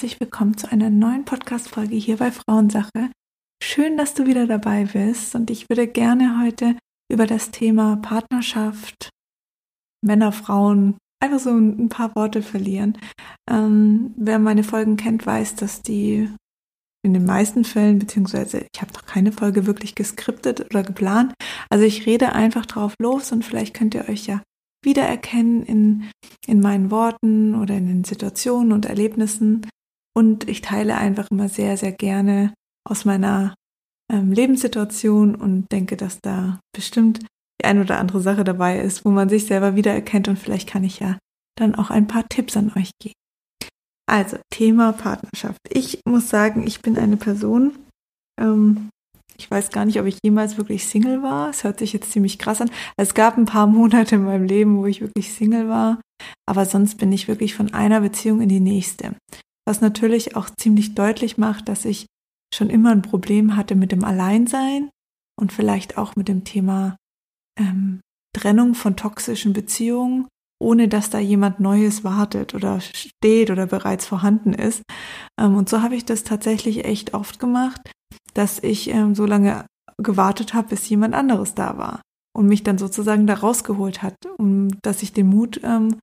Herzlich willkommen zu einer neuen Podcast-Folge hier bei Frauensache. Schön, dass du wieder dabei bist und ich würde gerne heute über das Thema Partnerschaft, Männer, Frauen, einfach so ein paar Worte verlieren. Ähm, wer meine Folgen kennt, weiß, dass die in den meisten Fällen, beziehungsweise ich habe noch keine Folge wirklich geskriptet oder geplant. Also ich rede einfach drauf los und vielleicht könnt ihr euch ja wiedererkennen in, in meinen Worten oder in den Situationen und Erlebnissen. Und ich teile einfach immer sehr, sehr gerne aus meiner ähm, Lebenssituation und denke, dass da bestimmt die ein oder andere Sache dabei ist, wo man sich selber wiedererkennt und vielleicht kann ich ja dann auch ein paar Tipps an euch geben. Also, Thema Partnerschaft. Ich muss sagen, ich bin eine Person, ähm, ich weiß gar nicht, ob ich jemals wirklich Single war. Es hört sich jetzt ziemlich krass an. Es gab ein paar Monate in meinem Leben, wo ich wirklich Single war. Aber sonst bin ich wirklich von einer Beziehung in die nächste. Was natürlich auch ziemlich deutlich macht, dass ich schon immer ein Problem hatte mit dem Alleinsein und vielleicht auch mit dem Thema ähm, Trennung von toxischen Beziehungen, ohne dass da jemand Neues wartet oder steht oder bereits vorhanden ist. Ähm, und so habe ich das tatsächlich echt oft gemacht, dass ich ähm, so lange gewartet habe, bis jemand anderes da war und mich dann sozusagen da rausgeholt hat, um dass ich den Mut ähm,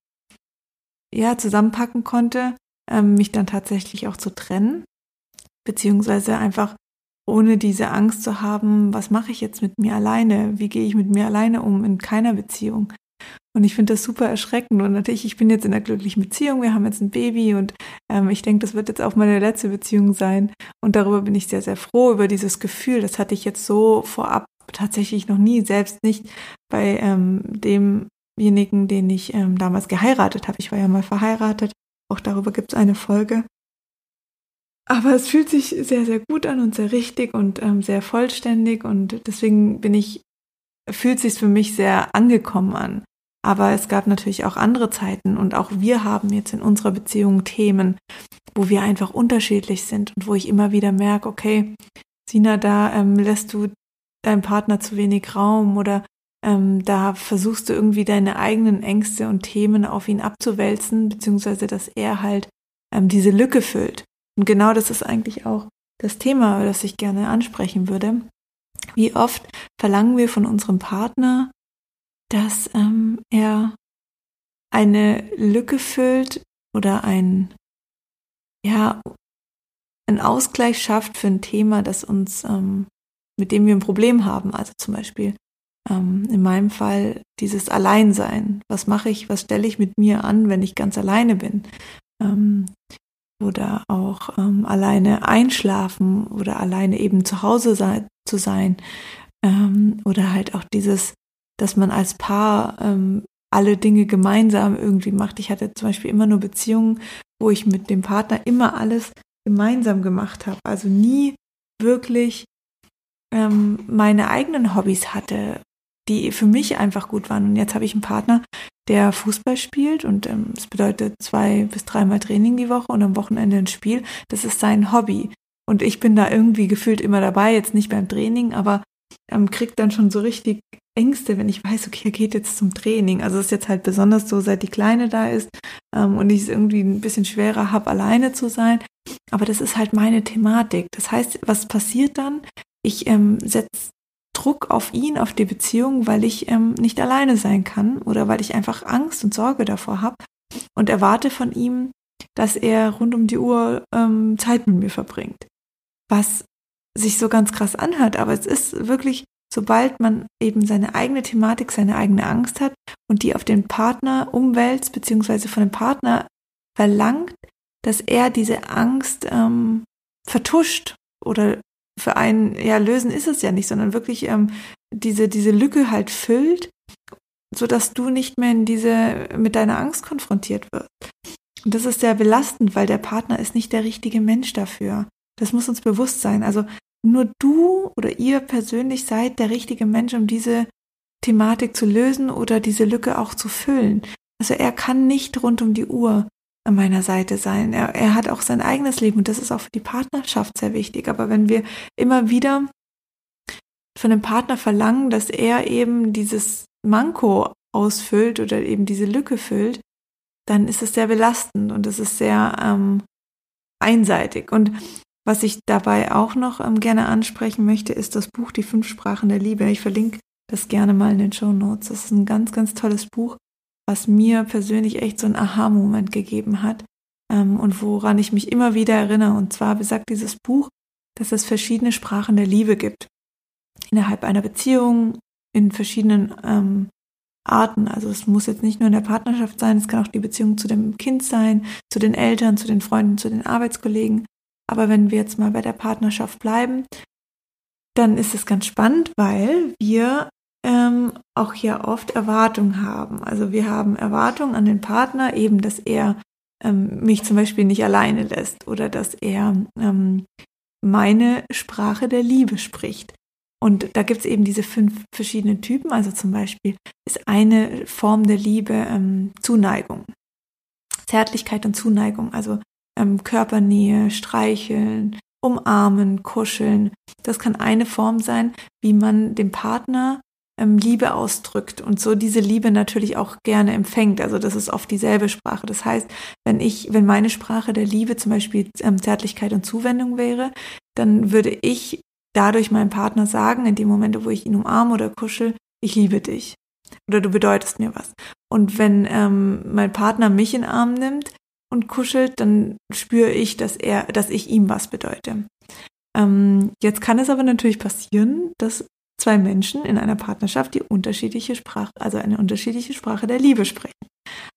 ja zusammenpacken konnte, ähm, mich dann tatsächlich auch zu trennen, beziehungsweise einfach ohne diese Angst zu haben, was mache ich jetzt mit mir alleine, wie gehe ich mit mir alleine um in keiner Beziehung. Und ich finde das super erschreckend. Und natürlich, ich bin jetzt in einer glücklichen Beziehung, wir haben jetzt ein Baby und ähm, ich denke, das wird jetzt auch meine letzte Beziehung sein. Und darüber bin ich sehr, sehr froh, über dieses Gefühl. Das hatte ich jetzt so vorab tatsächlich noch nie, selbst nicht bei ähm, demjenigen, den ich ähm, damals geheiratet habe. Ich war ja mal verheiratet. Auch darüber gibt es eine Folge. Aber es fühlt sich sehr, sehr gut an und sehr richtig und ähm, sehr vollständig und deswegen bin ich, fühlt sich für mich sehr angekommen an. Aber es gab natürlich auch andere Zeiten und auch wir haben jetzt in unserer Beziehung Themen, wo wir einfach unterschiedlich sind und wo ich immer wieder merke, okay, Sina, da ähm, lässt du deinem Partner zu wenig Raum oder ähm, da versuchst du irgendwie deine eigenen Ängste und Themen auf ihn abzuwälzen, beziehungsweise dass er halt ähm, diese Lücke füllt. Und genau das ist eigentlich auch das Thema, das ich gerne ansprechen würde. Wie oft verlangen wir von unserem Partner, dass ähm, er eine Lücke füllt oder ein, ja, einen Ausgleich schafft für ein Thema, das uns, ähm, mit dem wir ein Problem haben. Also zum Beispiel ähm, in meinem Fall dieses Alleinsein. Was mache ich, was stelle ich mit mir an, wenn ich ganz alleine bin? Ähm, oder auch ähm, alleine einschlafen oder alleine eben zu Hause sein, zu sein. Ähm, oder halt auch dieses dass man als Paar ähm, alle Dinge gemeinsam irgendwie macht. Ich hatte zum Beispiel immer nur Beziehungen, wo ich mit dem Partner immer alles gemeinsam gemacht habe. Also nie wirklich ähm, meine eigenen Hobbys hatte, die für mich einfach gut waren. Und jetzt habe ich einen Partner, der Fußball spielt und ähm, das bedeutet zwei bis dreimal Training die Woche und am Wochenende ein Spiel. Das ist sein Hobby. Und ich bin da irgendwie gefühlt immer dabei, jetzt nicht beim Training, aber ähm, kriegt dann schon so richtig Ängste, wenn ich weiß, okay, er geht jetzt zum Training. Also es ist jetzt halt besonders so, seit die Kleine da ist ähm, und ich es irgendwie ein bisschen schwerer habe, alleine zu sein. Aber das ist halt meine Thematik. Das heißt, was passiert dann? Ich ähm, setze Druck auf ihn, auf die Beziehung, weil ich ähm, nicht alleine sein kann oder weil ich einfach Angst und Sorge davor habe und erwarte von ihm, dass er rund um die Uhr ähm, Zeit mit mir verbringt. Was sich so ganz krass anhört, aber es ist wirklich sobald man eben seine eigene Thematik, seine eigene Angst hat und die auf den Partner umwälzt, beziehungsweise von dem Partner verlangt, dass er diese Angst ähm, vertuscht oder für einen, ja, lösen ist es ja nicht, sondern wirklich ähm, diese, diese Lücke halt füllt, so dass du nicht mehr in diese, mit deiner Angst konfrontiert wirst. Und das ist sehr belastend, weil der Partner ist nicht der richtige Mensch dafür. Das muss uns bewusst sein. Also nur du oder ihr persönlich seid der richtige Mensch, um diese Thematik zu lösen oder diese Lücke auch zu füllen. Also er kann nicht rund um die Uhr an meiner Seite sein. Er, er hat auch sein eigenes Leben und das ist auch für die Partnerschaft sehr wichtig. Aber wenn wir immer wieder von dem Partner verlangen, dass er eben dieses Manko ausfüllt oder eben diese Lücke füllt, dann ist es sehr belastend und es ist sehr ähm, einseitig. Und was ich dabei auch noch ähm, gerne ansprechen möchte, ist das Buch Die fünf Sprachen der Liebe. Ich verlinke das gerne mal in den Show Notes. Das ist ein ganz, ganz tolles Buch, was mir persönlich echt so einen Aha-Moment gegeben hat ähm, und woran ich mich immer wieder erinnere. Und zwar besagt dieses Buch, dass es verschiedene Sprachen der Liebe gibt. Innerhalb einer Beziehung, in verschiedenen ähm, Arten. Also es muss jetzt nicht nur in der Partnerschaft sein, es kann auch die Beziehung zu dem Kind sein, zu den Eltern, zu den Freunden, zu den Arbeitskollegen. Aber wenn wir jetzt mal bei der Partnerschaft bleiben, dann ist es ganz spannend, weil wir ähm, auch hier oft Erwartungen haben. Also wir haben Erwartungen an den Partner, eben, dass er ähm, mich zum Beispiel nicht alleine lässt oder dass er ähm, meine Sprache der Liebe spricht. Und da gibt es eben diese fünf verschiedenen Typen. Also zum Beispiel ist eine Form der Liebe ähm, Zuneigung. Zärtlichkeit und Zuneigung, also ähm, Körpernähe, streicheln, umarmen, kuscheln. Das kann eine Form sein, wie man dem Partner ähm, Liebe ausdrückt und so diese Liebe natürlich auch gerne empfängt. Also das ist oft dieselbe Sprache. Das heißt, wenn ich, wenn meine Sprache der Liebe zum Beispiel ähm, Zärtlichkeit und Zuwendung wäre, dann würde ich dadurch meinem Partner sagen, in dem Moment, wo ich ihn umarme oder kuschel, ich liebe dich oder du bedeutest mir was. Und wenn ähm, mein Partner mich in den Arm nimmt und kuschelt, dann spüre ich, dass er, dass ich ihm was bedeute. Ähm, jetzt kann es aber natürlich passieren, dass zwei Menschen in einer Partnerschaft die unterschiedliche Sprache, also eine unterschiedliche Sprache der Liebe sprechen.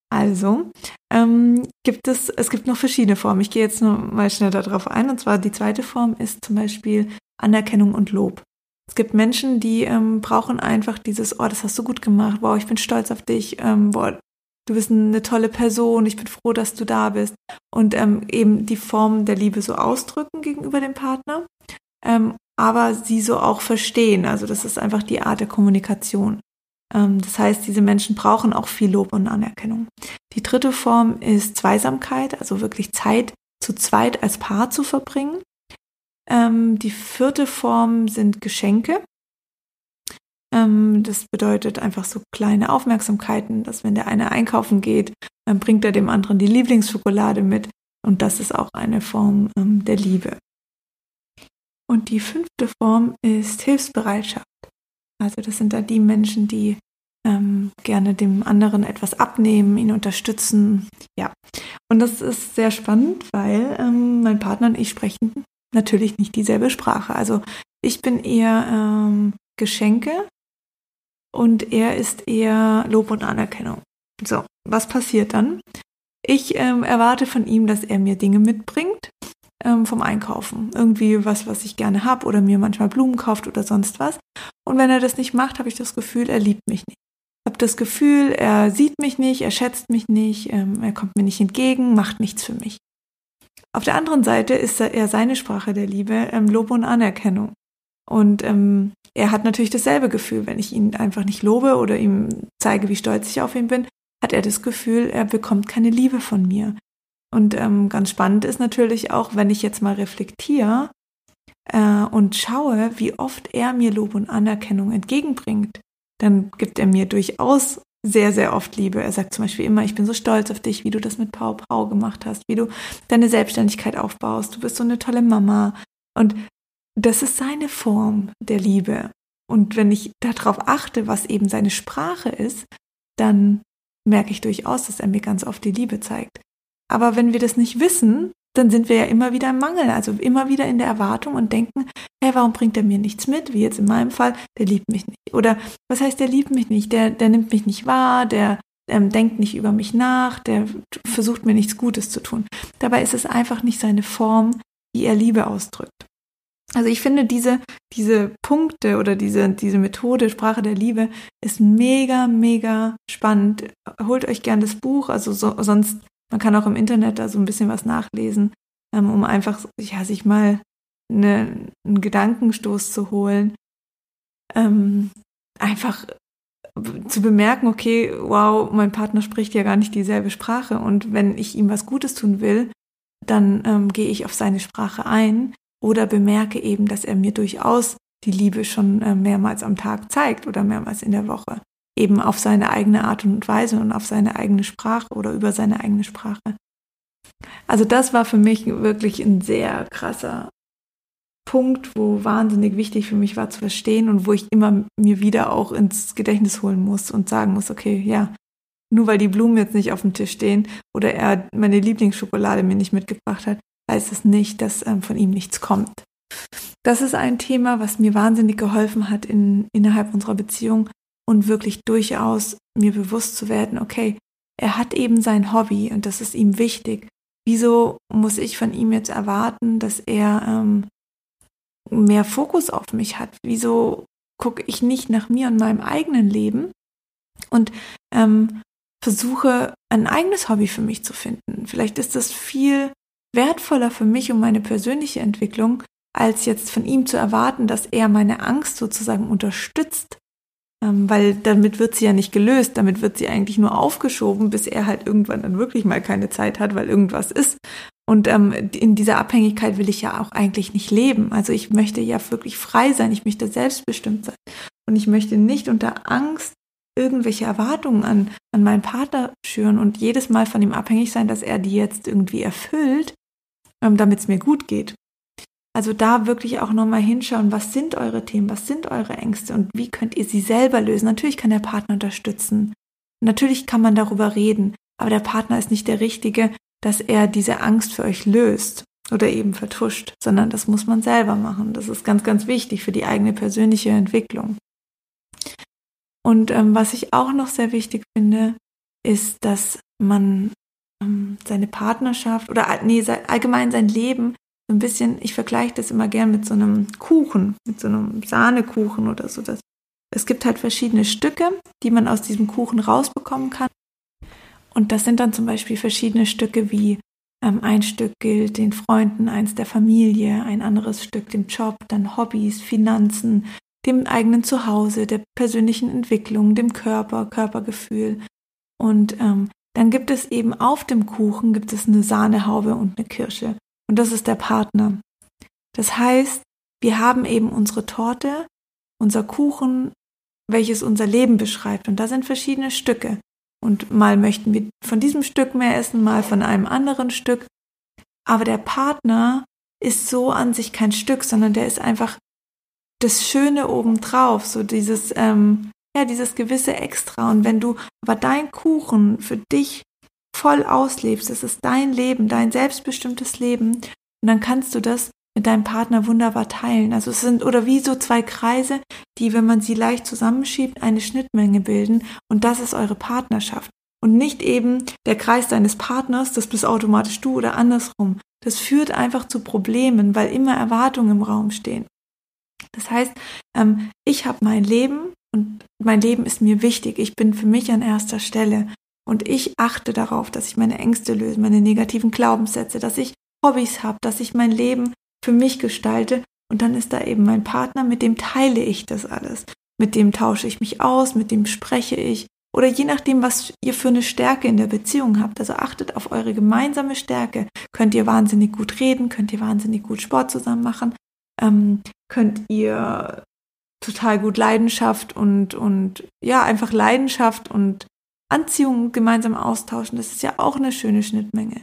Also ähm, gibt es, es gibt noch verschiedene Formen. Ich gehe jetzt nur mal schnell darauf ein. Und zwar die zweite Form ist zum Beispiel Anerkennung und Lob. Es gibt Menschen, die ähm, brauchen einfach dieses, oh, das hast du gut gemacht, wow, ich bin stolz auf dich, ähm, boah, du bist eine tolle Person, ich bin froh, dass du da bist. Und ähm, eben die Form der Liebe so ausdrücken gegenüber dem Partner, ähm, aber sie so auch verstehen. Also das ist einfach die Art der Kommunikation. Ähm, das heißt, diese Menschen brauchen auch viel Lob und Anerkennung. Die dritte Form ist Zweisamkeit, also wirklich Zeit zu zweit als Paar zu verbringen. Ähm, die vierte Form sind Geschenke. Ähm, das bedeutet einfach so kleine Aufmerksamkeiten, dass wenn der eine einkaufen geht, dann bringt er dem anderen die Lieblingsschokolade mit. Und das ist auch eine Form der Liebe. Und die fünfte Form ist Hilfsbereitschaft. Also das sind da die Menschen, die ähm, gerne dem anderen etwas abnehmen, ihn unterstützen. Ja. Und das ist sehr spannend, weil ähm, mein Partner und ich sprechen natürlich nicht dieselbe Sprache. Also ich bin eher ähm, Geschenke und er ist eher Lob und Anerkennung. So, was passiert dann? Ich ähm, erwarte von ihm, dass er mir Dinge mitbringt ähm, vom Einkaufen. Irgendwie was, was ich gerne habe oder mir manchmal Blumen kauft oder sonst was. Und wenn er das nicht macht, habe ich das Gefühl, er liebt mich nicht. Ich habe das Gefühl, er sieht mich nicht, er schätzt mich nicht, ähm, er kommt mir nicht entgegen, macht nichts für mich. Auf der anderen Seite ist er seine Sprache der Liebe ähm, Lob und Anerkennung. Und ähm, er hat natürlich dasselbe Gefühl, wenn ich ihn einfach nicht lobe oder ihm zeige, wie stolz ich auf ihn bin, hat er das Gefühl, er bekommt keine Liebe von mir. Und ähm, ganz spannend ist natürlich auch, wenn ich jetzt mal reflektiere äh, und schaue, wie oft er mir Lob und Anerkennung entgegenbringt, dann gibt er mir durchaus sehr, sehr oft Liebe. Er sagt zum Beispiel immer, ich bin so stolz auf dich, wie du das mit Pau Pau gemacht hast, wie du deine Selbstständigkeit aufbaust. Du bist so eine tolle Mama. Und das ist seine Form der Liebe. Und wenn ich darauf achte, was eben seine Sprache ist, dann merke ich durchaus, dass er mir ganz oft die Liebe zeigt. Aber wenn wir das nicht wissen, dann sind wir ja immer wieder im Mangel, also immer wieder in der Erwartung und denken, hey, warum bringt er mir nichts mit? Wie jetzt in meinem Fall, der liebt mich nicht. Oder was heißt, der liebt mich nicht? Der, der nimmt mich nicht wahr, der ähm, denkt nicht über mich nach, der versucht mir nichts Gutes zu tun. Dabei ist es einfach nicht seine Form, wie er Liebe ausdrückt. Also ich finde diese, diese Punkte oder diese, diese Methode Sprache der Liebe ist mega, mega spannend. Holt euch gern das Buch, also so, sonst man kann auch im Internet da so ein bisschen was nachlesen, ähm, um einfach ja, sich mal eine, einen Gedankenstoß zu holen. Ähm, einfach zu bemerken, okay, wow, mein Partner spricht ja gar nicht dieselbe Sprache und wenn ich ihm was Gutes tun will, dann ähm, gehe ich auf seine Sprache ein oder bemerke eben, dass er mir durchaus die Liebe schon äh, mehrmals am Tag zeigt oder mehrmals in der Woche eben auf seine eigene Art und Weise und auf seine eigene Sprache oder über seine eigene Sprache. Also das war für mich wirklich ein sehr krasser Punkt, wo wahnsinnig wichtig für mich war zu verstehen und wo ich immer mir wieder auch ins Gedächtnis holen muss und sagen muss, okay, ja, nur weil die Blumen jetzt nicht auf dem Tisch stehen oder er meine Lieblingsschokolade mir nicht mitgebracht hat, heißt es nicht, dass ähm, von ihm nichts kommt. Das ist ein Thema, was mir wahnsinnig geholfen hat in, innerhalb unserer Beziehung und wirklich durchaus mir bewusst zu werden, okay, er hat eben sein Hobby und das ist ihm wichtig. Wieso muss ich von ihm jetzt erwarten, dass er ähm, mehr Fokus auf mich hat? Wieso gucke ich nicht nach mir und meinem eigenen Leben und ähm, versuche ein eigenes Hobby für mich zu finden? Vielleicht ist das viel wertvoller für mich und meine persönliche Entwicklung, als jetzt von ihm zu erwarten, dass er meine Angst sozusagen unterstützt. Ähm, weil damit wird sie ja nicht gelöst, damit wird sie eigentlich nur aufgeschoben, bis er halt irgendwann dann wirklich mal keine Zeit hat, weil irgendwas ist. Und ähm, in dieser Abhängigkeit will ich ja auch eigentlich nicht leben. Also ich möchte ja wirklich frei sein, ich möchte selbstbestimmt sein. Und ich möchte nicht unter Angst irgendwelche Erwartungen an, an meinen Partner schüren und jedes Mal von ihm abhängig sein, dass er die jetzt irgendwie erfüllt, ähm, damit es mir gut geht. Also da wirklich auch nochmal hinschauen, was sind eure Themen, was sind eure Ängste und wie könnt ihr sie selber lösen. Natürlich kann der Partner unterstützen. Natürlich kann man darüber reden, aber der Partner ist nicht der Richtige, dass er diese Angst für euch löst oder eben vertuscht, sondern das muss man selber machen. Das ist ganz, ganz wichtig für die eigene persönliche Entwicklung. Und ähm, was ich auch noch sehr wichtig finde, ist, dass man ähm, seine Partnerschaft oder nee, allgemein sein Leben ein bisschen, ich vergleiche das immer gern mit so einem Kuchen, mit so einem Sahnekuchen oder so. Das, es gibt halt verschiedene Stücke, die man aus diesem Kuchen rausbekommen kann. Und das sind dann zum Beispiel verschiedene Stücke wie ähm, ein Stück gilt den Freunden, eins der Familie, ein anderes Stück dem Job, dann Hobbys, Finanzen, dem eigenen Zuhause, der persönlichen Entwicklung, dem Körper, Körpergefühl. Und ähm, dann gibt es eben auf dem Kuchen gibt es eine Sahnehaube und eine Kirsche. Und das ist der Partner. Das heißt, wir haben eben unsere Torte, unser Kuchen, welches unser Leben beschreibt. Und da sind verschiedene Stücke. Und mal möchten wir von diesem Stück mehr essen, mal von einem anderen Stück. Aber der Partner ist so an sich kein Stück, sondern der ist einfach das Schöne obendrauf, so dieses, ähm, ja, dieses gewisse Extra. Und wenn du aber dein Kuchen für dich voll auslebst. Es ist dein Leben, dein selbstbestimmtes Leben. Und dann kannst du das mit deinem Partner wunderbar teilen. Also es sind oder wie so zwei Kreise, die, wenn man sie leicht zusammenschiebt, eine Schnittmenge bilden. Und das ist eure Partnerschaft. Und nicht eben der Kreis deines Partners, das bist automatisch du oder andersrum. Das führt einfach zu Problemen, weil immer Erwartungen im Raum stehen. Das heißt, ähm, ich habe mein Leben und mein Leben ist mir wichtig. Ich bin für mich an erster Stelle. Und ich achte darauf, dass ich meine Ängste löse, meine negativen Glaubenssätze, dass ich Hobbys habe, dass ich mein Leben für mich gestalte. Und dann ist da eben mein Partner, mit dem teile ich das alles. Mit dem tausche ich mich aus, mit dem spreche ich. Oder je nachdem, was ihr für eine Stärke in der Beziehung habt. Also achtet auf eure gemeinsame Stärke. Könnt ihr wahnsinnig gut reden, könnt ihr wahnsinnig gut Sport zusammen machen, ähm, könnt ihr total gut Leidenschaft und, und ja, einfach Leidenschaft und Anziehung gemeinsam austauschen, das ist ja auch eine schöne Schnittmenge.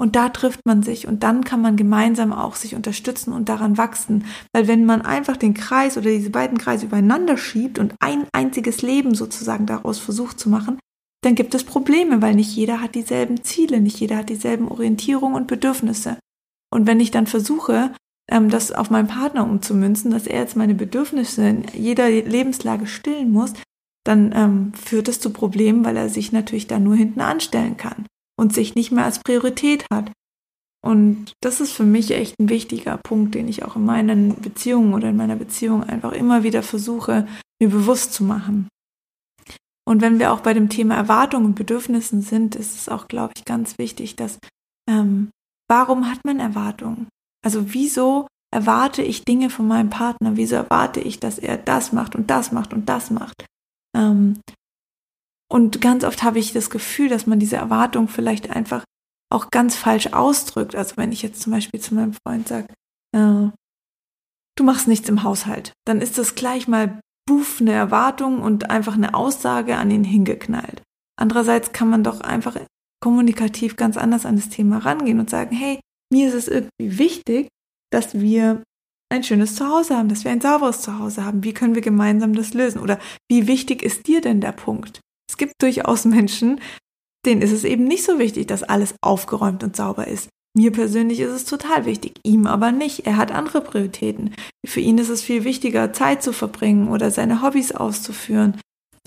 Und da trifft man sich und dann kann man gemeinsam auch sich unterstützen und daran wachsen. Weil wenn man einfach den Kreis oder diese beiden Kreise übereinander schiebt und ein einziges Leben sozusagen daraus versucht zu machen, dann gibt es Probleme, weil nicht jeder hat dieselben Ziele, nicht jeder hat dieselben Orientierungen und Bedürfnisse. Und wenn ich dann versuche, ähm, das auf meinen Partner umzumünzen, dass er jetzt meine Bedürfnisse in jeder Lebenslage stillen muss, dann ähm, führt es zu Problemen, weil er sich natürlich da nur hinten anstellen kann und sich nicht mehr als Priorität hat. Und das ist für mich echt ein wichtiger Punkt, den ich auch in meinen Beziehungen oder in meiner Beziehung einfach immer wieder versuche, mir bewusst zu machen. Und wenn wir auch bei dem Thema Erwartungen und Bedürfnissen sind, ist es auch, glaube ich, ganz wichtig, dass ähm, warum hat man Erwartungen? Also wieso erwarte ich Dinge von meinem Partner? Wieso erwarte ich, dass er das macht und das macht und das macht? Ähm, und ganz oft habe ich das Gefühl, dass man diese Erwartung vielleicht einfach auch ganz falsch ausdrückt. Also wenn ich jetzt zum Beispiel zu meinem Freund sage, äh, du machst nichts im Haushalt, dann ist das gleich mal buff eine Erwartung und einfach eine Aussage an ihn hingeknallt. Andererseits kann man doch einfach kommunikativ ganz anders an das Thema rangehen und sagen, hey, mir ist es irgendwie wichtig, dass wir ein schönes Zuhause haben, dass wir ein sauberes Zuhause haben. Wie können wir gemeinsam das lösen? Oder wie wichtig ist dir denn der Punkt? Es gibt durchaus Menschen, denen ist es eben nicht so wichtig, dass alles aufgeräumt und sauber ist. Mir persönlich ist es total wichtig, ihm aber nicht. Er hat andere Prioritäten. Für ihn ist es viel wichtiger, Zeit zu verbringen oder seine Hobbys auszuführen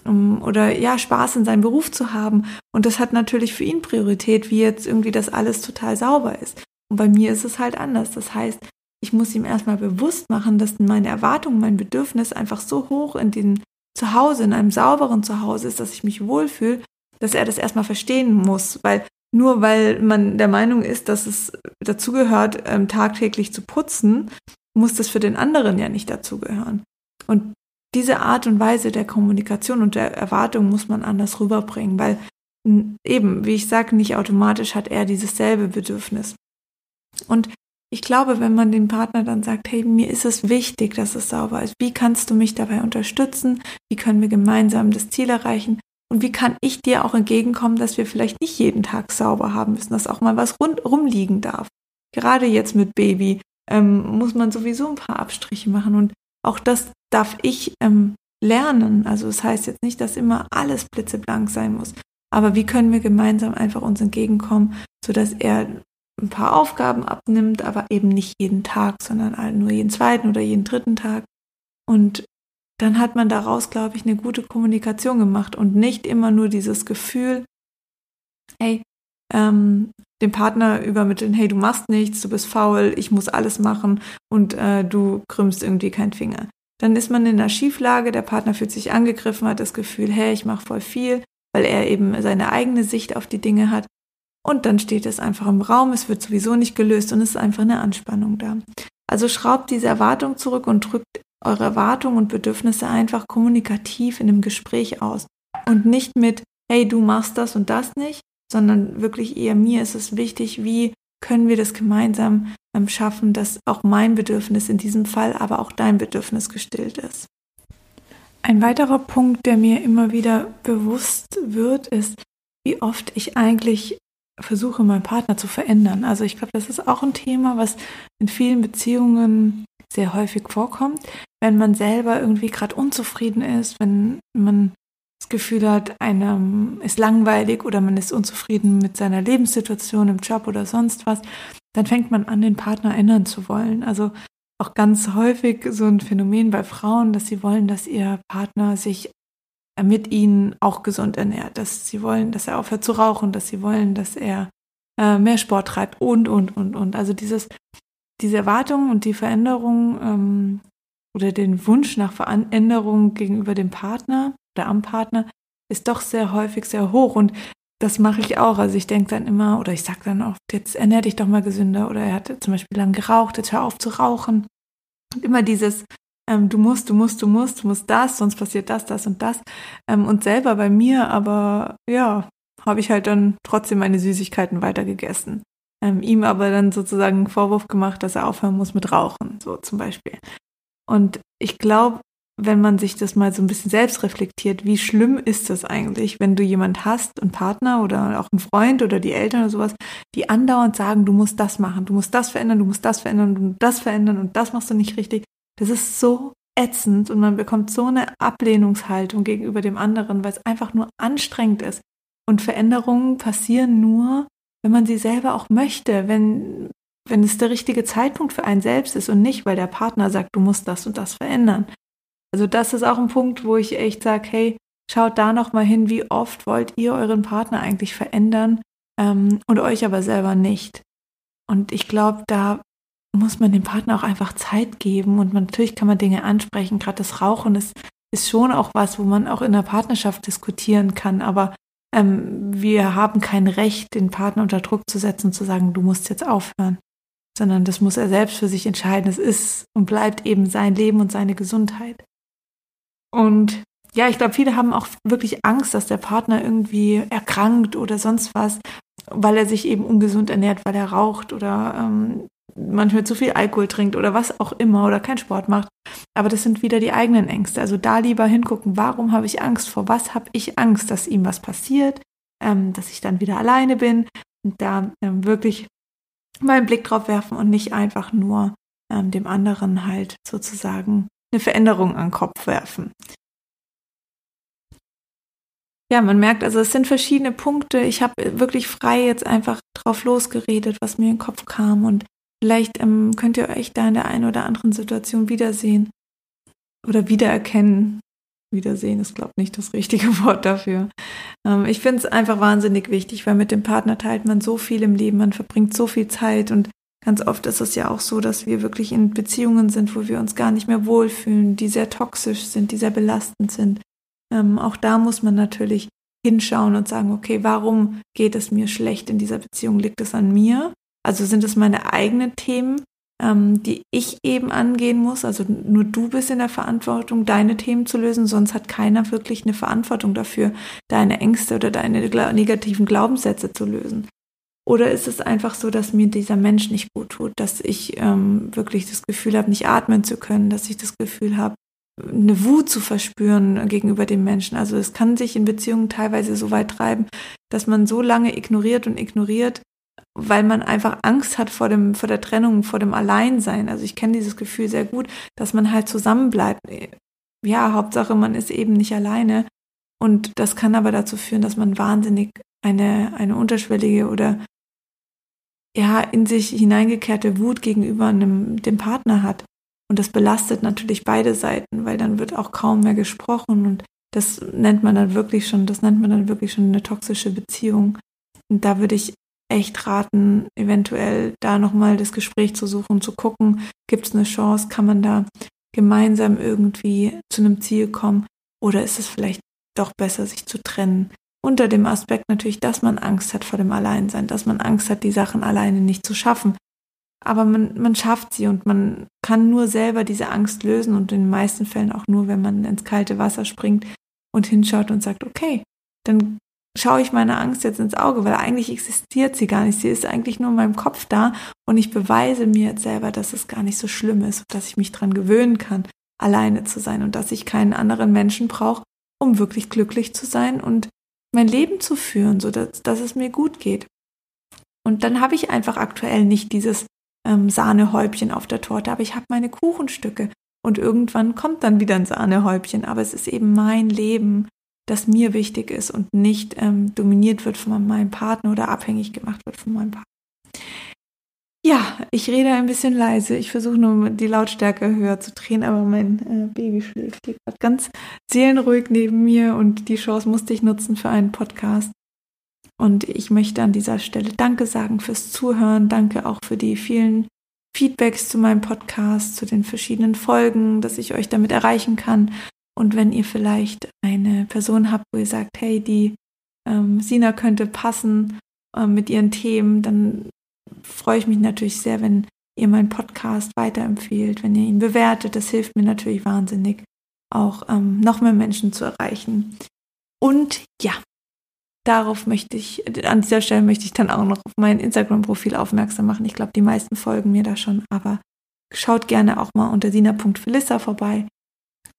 oder ja, Spaß in seinem Beruf zu haben. Und das hat natürlich für ihn Priorität, wie jetzt irgendwie das alles total sauber ist. Und bei mir ist es halt anders. Das heißt, ich muss ihm erstmal bewusst machen, dass meine Erwartung, mein Bedürfnis einfach so hoch in dem Zuhause, in einem sauberen Zuhause ist, dass ich mich wohlfühle, dass er das erstmal verstehen muss, weil nur weil man der Meinung ist, dass es dazugehört, ähm, tagtäglich zu putzen, muss das für den anderen ja nicht dazugehören. Und diese Art und Weise der Kommunikation und der Erwartung muss man anders rüberbringen, weil eben, wie ich sage, nicht automatisch hat er dieses selbe Bedürfnis. Und ich glaube, wenn man dem Partner dann sagt, hey, mir ist es wichtig, dass es sauber ist, wie kannst du mich dabei unterstützen? Wie können wir gemeinsam das Ziel erreichen? Und wie kann ich dir auch entgegenkommen, dass wir vielleicht nicht jeden Tag sauber haben müssen, dass auch mal was rund rumliegen darf? Gerade jetzt mit Baby ähm, muss man sowieso ein paar Abstriche machen und auch das darf ich ähm, lernen. Also das heißt jetzt nicht, dass immer alles blitzeblank sein muss. Aber wie können wir gemeinsam einfach uns entgegenkommen, sodass er ein paar Aufgaben abnimmt, aber eben nicht jeden Tag, sondern halt nur jeden zweiten oder jeden dritten Tag. Und dann hat man daraus, glaube ich, eine gute Kommunikation gemacht und nicht immer nur dieses Gefühl, hey, ähm, dem Partner übermitteln, hey, du machst nichts, du bist faul, ich muss alles machen und äh, du krümmst irgendwie keinen Finger. Dann ist man in einer Schieflage, der Partner fühlt sich angegriffen, hat das Gefühl, hey, ich mache voll viel, weil er eben seine eigene Sicht auf die Dinge hat. Und dann steht es einfach im Raum, es wird sowieso nicht gelöst und es ist einfach eine Anspannung da. Also schraubt diese Erwartung zurück und drückt eure Erwartungen und Bedürfnisse einfach kommunikativ in einem Gespräch aus. Und nicht mit, hey, du machst das und das nicht, sondern wirklich eher mir ist es wichtig, wie können wir das gemeinsam ähm, schaffen, dass auch mein Bedürfnis in diesem Fall, aber auch dein Bedürfnis gestillt ist. Ein weiterer Punkt, der mir immer wieder bewusst wird, ist, wie oft ich eigentlich versuche, meinen Partner zu verändern. Also ich glaube, das ist auch ein Thema, was in vielen Beziehungen sehr häufig vorkommt, wenn man selber irgendwie gerade unzufrieden ist, wenn man das Gefühl hat, einem ist langweilig oder man ist unzufrieden mit seiner Lebenssituation im Job oder sonst was, dann fängt man an, den Partner ändern zu wollen. Also auch ganz häufig so ein Phänomen bei Frauen, dass sie wollen, dass ihr Partner sich mit ihnen auch gesund ernährt, dass sie wollen, dass er aufhört zu rauchen, dass sie wollen, dass er äh, mehr Sport treibt und, und, und, und. Also dieses, diese Erwartung und die Veränderung ähm, oder den Wunsch nach Veränderung gegenüber dem Partner oder am Partner ist doch sehr häufig sehr hoch und das mache ich auch. Also ich denke dann immer oder ich sage dann oft, jetzt ernähr dich doch mal gesünder oder er hat zum Beispiel lang geraucht, jetzt hör auf zu rauchen. Und immer dieses, ähm, du musst, du musst, du musst, du musst das, sonst passiert das, das und das. Ähm, und selber bei mir, aber ja, habe ich halt dann trotzdem meine Süßigkeiten weitergegessen. Ähm, ihm aber dann sozusagen einen Vorwurf gemacht, dass er aufhören muss mit Rauchen, so zum Beispiel. Und ich glaube, wenn man sich das mal so ein bisschen selbst reflektiert, wie schlimm ist das eigentlich, wenn du jemand hast, einen Partner oder auch einen Freund oder die Eltern oder sowas, die andauernd sagen, du musst das machen, du musst das verändern, du musst das verändern, du musst das verändern und das machst du nicht richtig. Das ist so ätzend und man bekommt so eine Ablehnungshaltung gegenüber dem anderen, weil es einfach nur anstrengend ist. Und Veränderungen passieren nur, wenn man sie selber auch möchte, wenn, wenn es der richtige Zeitpunkt für einen selbst ist und nicht, weil der Partner sagt, du musst das und das verändern. Also das ist auch ein Punkt, wo ich echt sage, hey, schaut da noch mal hin, wie oft wollt ihr euren Partner eigentlich verändern ähm, und euch aber selber nicht. Und ich glaube, da muss man dem Partner auch einfach Zeit geben und natürlich kann man Dinge ansprechen. Gerade das Rauchen ist, ist schon auch was, wo man auch in der Partnerschaft diskutieren kann. Aber ähm, wir haben kein Recht, den Partner unter Druck zu setzen und zu sagen, du musst jetzt aufhören. Sondern das muss er selbst für sich entscheiden. Es ist und bleibt eben sein Leben und seine Gesundheit. Und ja, ich glaube, viele haben auch wirklich Angst, dass der Partner irgendwie erkrankt oder sonst was, weil er sich eben ungesund ernährt, weil er raucht oder ähm, manchmal zu viel Alkohol trinkt oder was auch immer oder keinen Sport macht. Aber das sind wieder die eigenen Ängste. Also da lieber hingucken, warum habe ich Angst? Vor was habe ich Angst, dass ihm was passiert? ähm, dass ich dann wieder alleine bin und da ähm, wirklich meinen Blick drauf werfen und nicht einfach nur ähm, dem anderen halt sozusagen eine Veränderung an den Kopf werfen. Ja, man merkt, also es sind verschiedene Punkte. Ich habe wirklich frei jetzt einfach drauf losgeredet, was mir in den Kopf kam und vielleicht ähm, könnt ihr euch da in der einen oder anderen Situation wiedersehen oder wiedererkennen. Wiedersehen ist, glaube ich, nicht das richtige Wort dafür. Ähm, ich finde es einfach wahnsinnig wichtig, weil mit dem Partner teilt man so viel im Leben, man verbringt so viel Zeit und ganz oft ist es ja auch so, dass wir wirklich in Beziehungen sind, wo wir uns gar nicht mehr wohlfühlen, die sehr toxisch sind, die sehr belastend sind. Ähm, auch da muss man natürlich hinschauen und sagen, okay, warum geht es mir schlecht in dieser Beziehung? Liegt es an mir? Also sind es meine eigenen Themen, ähm, die ich eben angehen muss? Also nur du bist in der Verantwortung, deine Themen zu lösen, sonst hat keiner wirklich eine Verantwortung dafür, deine Ängste oder deine negativen Glaubenssätze zu lösen. Oder ist es einfach so, dass mir dieser Mensch nicht gut tut, dass ich ähm, wirklich das Gefühl habe, nicht atmen zu können, dass ich das Gefühl habe, eine Wut zu verspüren gegenüber dem Menschen. Also es kann sich in Beziehungen teilweise so weit treiben, dass man so lange ignoriert und ignoriert, weil man einfach Angst hat vor dem, vor der Trennung, vor dem Alleinsein. Also ich kenne dieses Gefühl sehr gut, dass man halt zusammenbleibt. Ja, Hauptsache man ist eben nicht alleine. Und das kann aber dazu führen, dass man wahnsinnig eine, eine unterschwellige oder ja, in sich hineingekehrte Wut gegenüber einem, dem Partner hat. Und das belastet natürlich beide Seiten, weil dann wird auch kaum mehr gesprochen und das nennt man dann wirklich schon, das nennt man dann wirklich schon eine toxische Beziehung. Und da würde ich echt raten, eventuell da nochmal das Gespräch zu suchen, zu gucken, gibt es eine Chance, kann man da gemeinsam irgendwie zu einem Ziel kommen oder ist es vielleicht doch besser, sich zu trennen? Unter dem Aspekt natürlich, dass man Angst hat vor dem Alleinsein, dass man Angst hat, die Sachen alleine nicht zu schaffen. Aber man, man schafft sie und man kann nur selber diese Angst lösen und in den meisten Fällen auch nur, wenn man ins kalte Wasser springt und hinschaut und sagt, okay, dann schaue ich meine Angst jetzt ins Auge, weil eigentlich existiert sie gar nicht. Sie ist eigentlich nur in meinem Kopf da und ich beweise mir jetzt selber, dass es gar nicht so schlimm ist, dass ich mich dran gewöhnen kann, alleine zu sein und dass ich keinen anderen Menschen brauche, um wirklich glücklich zu sein und mein Leben zu führen, so dass, dass es mir gut geht. Und dann habe ich einfach aktuell nicht dieses ähm, Sahnehäubchen auf der Torte, aber ich habe meine Kuchenstücke und irgendwann kommt dann wieder ein Sahnehäubchen, aber es ist eben mein Leben das mir wichtig ist und nicht ähm, dominiert wird von meinem Partner oder abhängig gemacht wird von meinem Partner. Ja, ich rede ein bisschen leise. Ich versuche nur die Lautstärke höher zu drehen, aber mein äh, Baby schläft gerade ganz seelenruhig neben mir und die Chance musste ich nutzen für einen Podcast. Und ich möchte an dieser Stelle Danke sagen fürs Zuhören. Danke auch für die vielen Feedbacks zu meinem Podcast, zu den verschiedenen Folgen, dass ich euch damit erreichen kann. Und wenn ihr vielleicht eine Person habt, wo ihr sagt, hey, die ähm, Sina könnte passen äh, mit ihren Themen, dann freue ich mich natürlich sehr, wenn ihr meinen Podcast weiterempfehlt, wenn ihr ihn bewertet. Das hilft mir natürlich wahnsinnig, auch ähm, noch mehr Menschen zu erreichen. Und ja, darauf möchte ich, an dieser Stelle möchte ich dann auch noch auf mein Instagram-Profil aufmerksam machen. Ich glaube, die meisten folgen mir da schon, aber schaut gerne auch mal unter sina.felissa vorbei.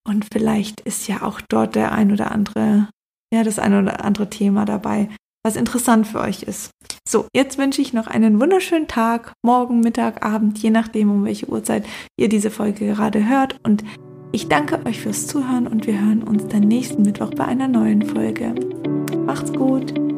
Und vielleicht ist ja auch dort der ein oder andere, ja, das ein oder andere Thema dabei, was interessant für euch ist. So, jetzt wünsche ich noch einen wunderschönen Tag, morgen, Mittag, Abend, je nachdem, um welche Uhrzeit ihr diese Folge gerade hört. Und ich danke euch fürs Zuhören und wir hören uns dann nächsten Mittwoch bei einer neuen Folge. Macht's gut!